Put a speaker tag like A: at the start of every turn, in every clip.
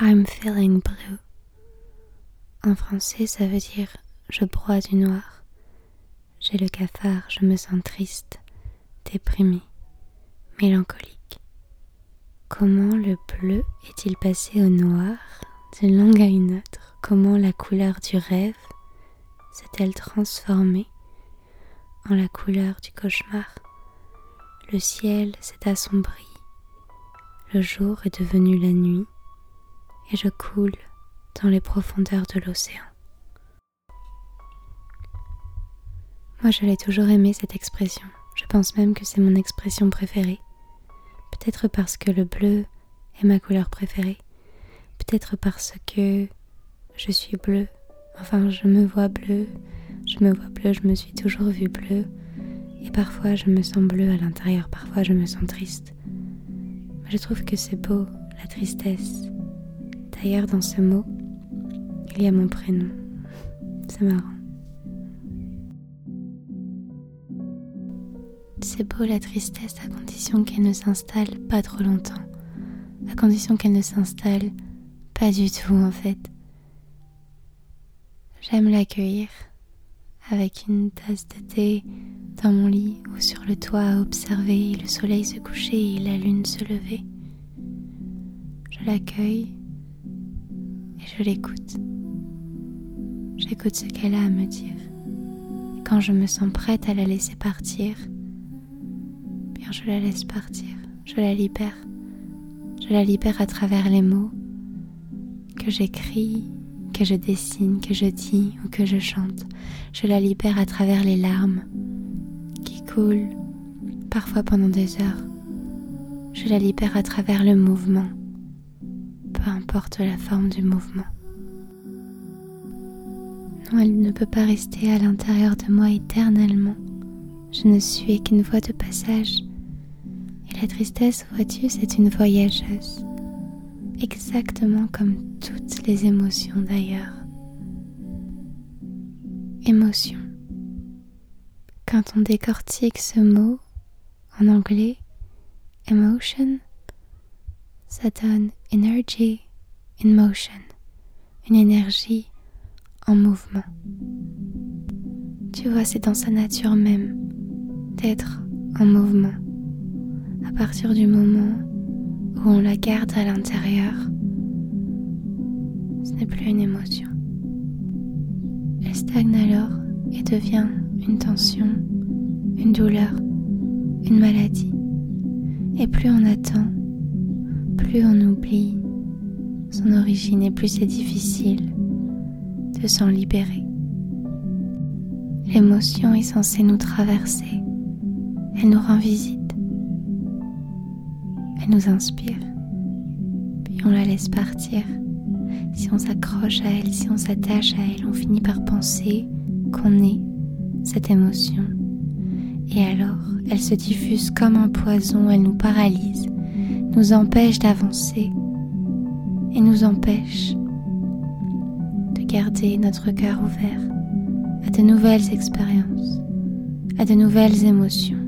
A: I'm feeling blue. En français, ça veut dire je broie du noir. J'ai le cafard, je me sens triste, déprimé, mélancolique. Comment le bleu est-il passé au noir? D'une langue à une autre Comment la couleur du rêve s'est-elle transformée en la couleur du cauchemar? Le ciel s'est assombri, le jour est devenu la nuit, et je coule dans les profondeurs de l'océan. Moi, je l'ai toujours aimé cette expression. Je pense même que c'est mon expression préférée. Peut-être parce que le bleu est ma couleur préférée. Peut-être parce que je suis bleu. Enfin, je me vois bleu. Je me vois bleu, je me suis toujours vue bleu. Et parfois, je me sens bleu à l'intérieur. Parfois, je me sens triste. Mais je trouve que c'est beau, la tristesse. D'ailleurs, dans ce mot, il y a mon prénom. C'est marrant. C'est beau la tristesse à condition qu'elle ne s'installe pas trop longtemps, à condition qu'elle ne s'installe pas du tout en fait. J'aime l'accueillir avec une tasse de thé dans mon lit ou sur le toit à observer le soleil se coucher et la lune se lever. Je l'accueille je l'écoute. J'écoute ce qu'elle a à me dire. quand je me sens prête à la laisser partir, je la laisse partir, je la libère. Je la libère à travers les mots que j'écris, que je dessine, que je dis ou que je chante. Je la libère à travers les larmes qui coulent parfois pendant des heures. Je la libère à travers le mouvement, peu importe la forme du mouvement. Non, elle ne peut pas rester à l'intérieur de moi éternellement. Je ne suis qu'une voie de passage. La tristesse, vois-tu, c'est une voyageuse, exactement comme toutes les émotions d'ailleurs. Émotion. Quand on décortique ce mot en anglais, emotion, ça donne energy in motion, une énergie en mouvement. Tu vois, c'est dans sa nature même d'être en mouvement à partir du moment où on la garde à l'intérieur, ce n'est plus une émotion. Elle stagne alors et devient une tension, une douleur, une maladie. Et plus on attend, plus on oublie son origine et plus c'est difficile de s'en libérer. L'émotion est censée nous traverser, elle nous rend visite nous inspire, puis on la laisse partir. Si on s'accroche à elle, si on s'attache à elle, on finit par penser qu'on est cette émotion. Et alors, elle se diffuse comme un poison, elle nous paralyse, nous empêche d'avancer et nous empêche de garder notre cœur ouvert à de nouvelles expériences, à de nouvelles émotions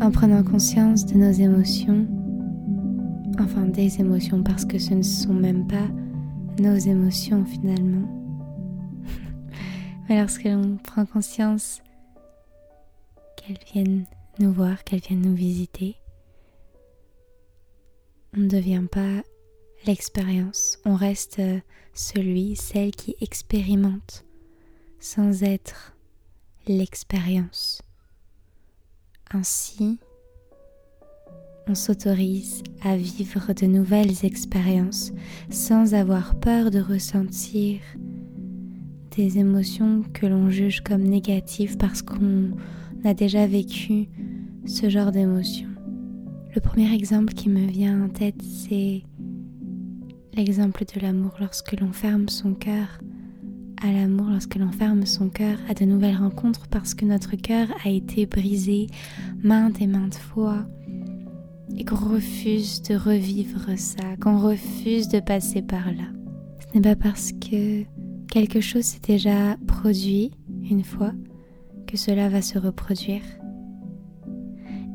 A: en prenant conscience de nos émotions, enfin des émotions parce que ce ne sont même pas nos émotions finalement. Mais lorsque l'on prend conscience qu'elles viennent nous voir, qu'elles viennent nous visiter, on ne devient pas l'expérience, on reste celui, celle qui expérimente sans être l'expérience. Ainsi, on s'autorise à vivre de nouvelles expériences sans avoir peur de ressentir des émotions que l'on juge comme négatives parce qu'on a déjà vécu ce genre d'émotions. Le premier exemple qui me vient en tête, c'est l'exemple de l'amour lorsque l'on ferme son cœur à l'amour lorsque l'on ferme son cœur à de nouvelles rencontres parce que notre cœur a été brisé maintes et maintes fois et qu'on refuse de revivre ça, qu'on refuse de passer par là. Ce n'est pas parce que quelque chose s'est déjà produit une fois que cela va se reproduire.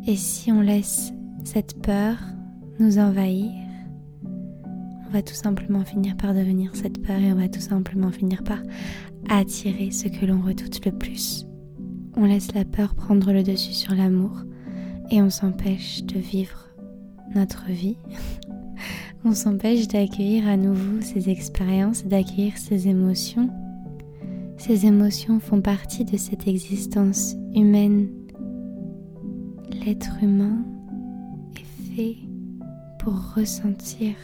A: Et si on laisse cette peur nous envahir, va tout simplement finir par devenir cette peur et on va tout simplement finir par attirer ce que l'on redoute le plus. On laisse la peur prendre le dessus sur l'amour et on s'empêche de vivre notre vie. on s'empêche d'accueillir à nouveau ces expériences, d'accueillir ces émotions. Ces émotions font partie de cette existence humaine. L'être humain pour ressentir.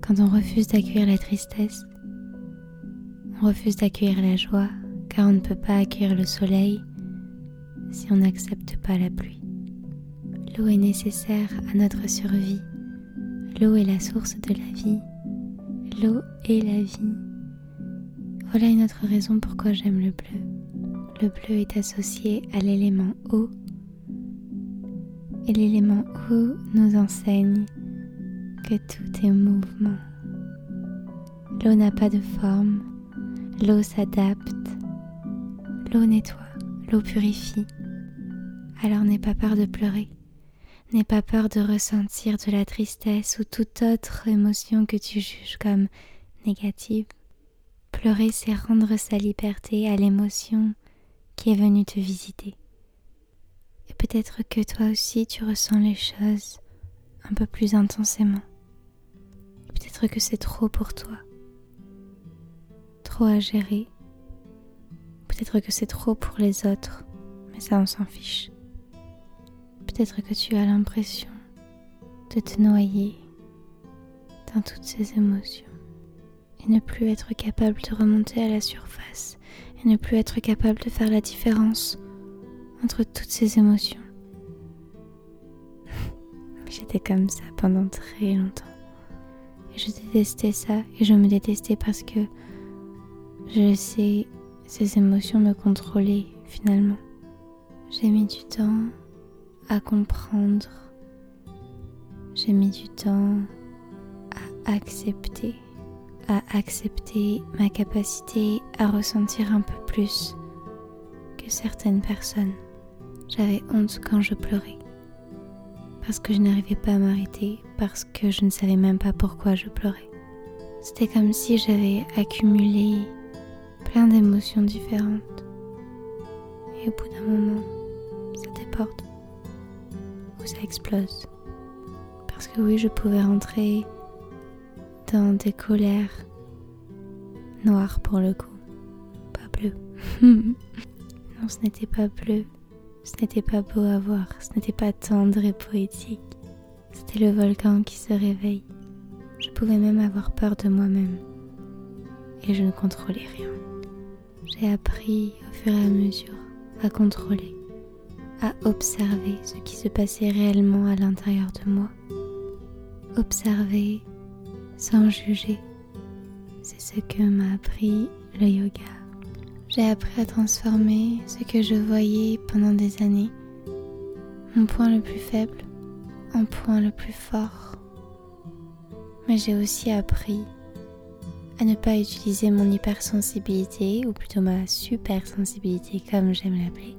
A: Quand on refuse d'accueillir la tristesse, on refuse d'accueillir la joie, car on ne peut pas accueillir le soleil si on n'accepte pas la pluie. L'eau est nécessaire à notre survie. L'eau est la source de la vie. L'eau est la vie. Voilà une autre raison pourquoi j'aime le bleu. Le bleu est associé à l'élément eau. Et l'élément eau nous enseigne que tout est mouvement. L'eau n'a pas de forme, l'eau s'adapte, l'eau nettoie, l'eau purifie. Alors n'aie pas peur de pleurer, n'aie pas peur de ressentir de la tristesse ou toute autre émotion que tu juges comme négative. Pleurer, c'est rendre sa liberté à l'émotion qui est venue te visiter. Et peut-être que toi aussi tu ressens les choses un peu plus intensément. Peut-être que c'est trop pour toi. Trop à gérer. Peut-être que c'est trop pour les autres, mais ça on s'en fiche. Peut-être que tu as l'impression de te noyer dans toutes ces émotions et ne plus être capable de remonter à la surface et ne plus être capable de faire la différence entre toutes ces émotions. J'étais comme ça pendant très longtemps. Et je détestais ça et je me détestais parce que je laissais ces émotions me contrôler finalement. J'ai mis du temps à comprendre. J'ai mis du temps à accepter, à accepter ma capacité à ressentir un peu plus que certaines personnes. J'avais honte quand je pleurais parce que je n'arrivais pas à m'arrêter, parce que je ne savais même pas pourquoi je pleurais. C'était comme si j'avais accumulé plein d'émotions différentes. Et au bout d'un moment, ça déborde ou ça explose. Parce que oui, je pouvais rentrer dans des colères noires pour le coup, pas bleues. non, ce n'était pas bleu, ce n'était pas beau à voir, ce n'était pas tendre et poétique. C'était le volcan qui se réveille. Je pouvais même avoir peur de moi-même. Et je ne contrôlais rien. J'ai appris au fur et à mesure à contrôler, à observer ce qui se passait réellement à l'intérieur de moi. Observer sans juger. C'est ce que m'a appris le yoga. J'ai appris à transformer ce que je voyais pendant des années, mon point le plus faible, en point le plus fort. Mais j'ai aussi appris à ne pas utiliser mon hypersensibilité, ou plutôt ma supersensibilité comme j'aime l'appeler,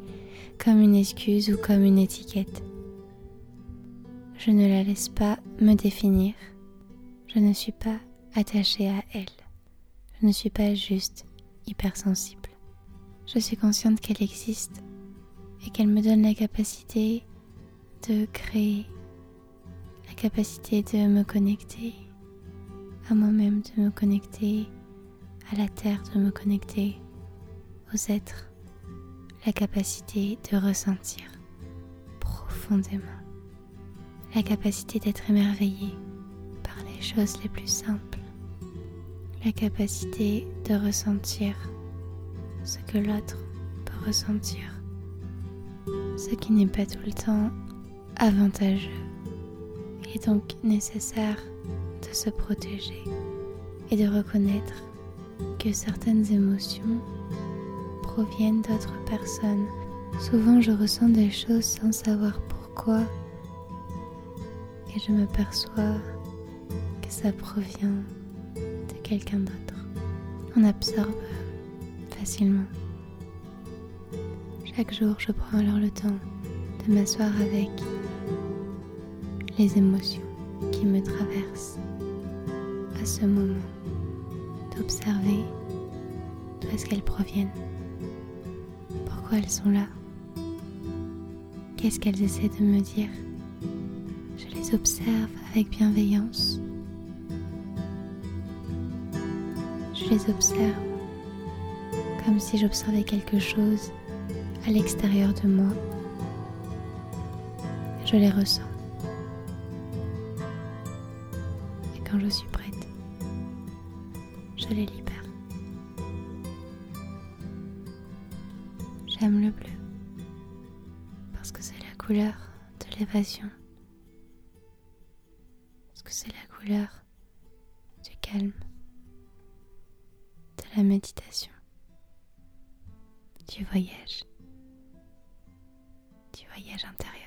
A: comme une excuse ou comme une étiquette. Je ne la laisse pas me définir. Je ne suis pas attachée à elle. Je ne suis pas juste hypersensible. Je suis consciente qu'elle existe et qu'elle me donne la capacité de créer, la capacité de me connecter à moi-même, de me connecter à la terre, de me connecter aux êtres, la capacité de ressentir profondément, la capacité d'être émerveillé par les choses les plus simples, la capacité de ressentir ce que l'autre peut ressentir, ce qui n'est pas tout le temps avantageux. Est donc nécessaire de se protéger et de reconnaître que certaines émotions proviennent d'autres personnes. Souvent je ressens des choses sans savoir pourquoi et je me perçois que ça provient de quelqu'un d'autre. On absorbe Chaque jour, je prends alors le temps de m'asseoir avec les émotions qui me traversent à ce moment d'observer d'où est-ce qu'elles proviennent, pourquoi elles sont là, qu'est-ce qu'elles essaient de me dire. Je les observe avec bienveillance. Je les observe comme si j'observais quelque chose à l'extérieur de moi. Je les ressens. Et quand je suis prête, je les libère. J'aime le bleu parce que c'est la couleur de l'évasion, parce que c'est la couleur du calme, de la méditation, du voyage, du voyage intérieur.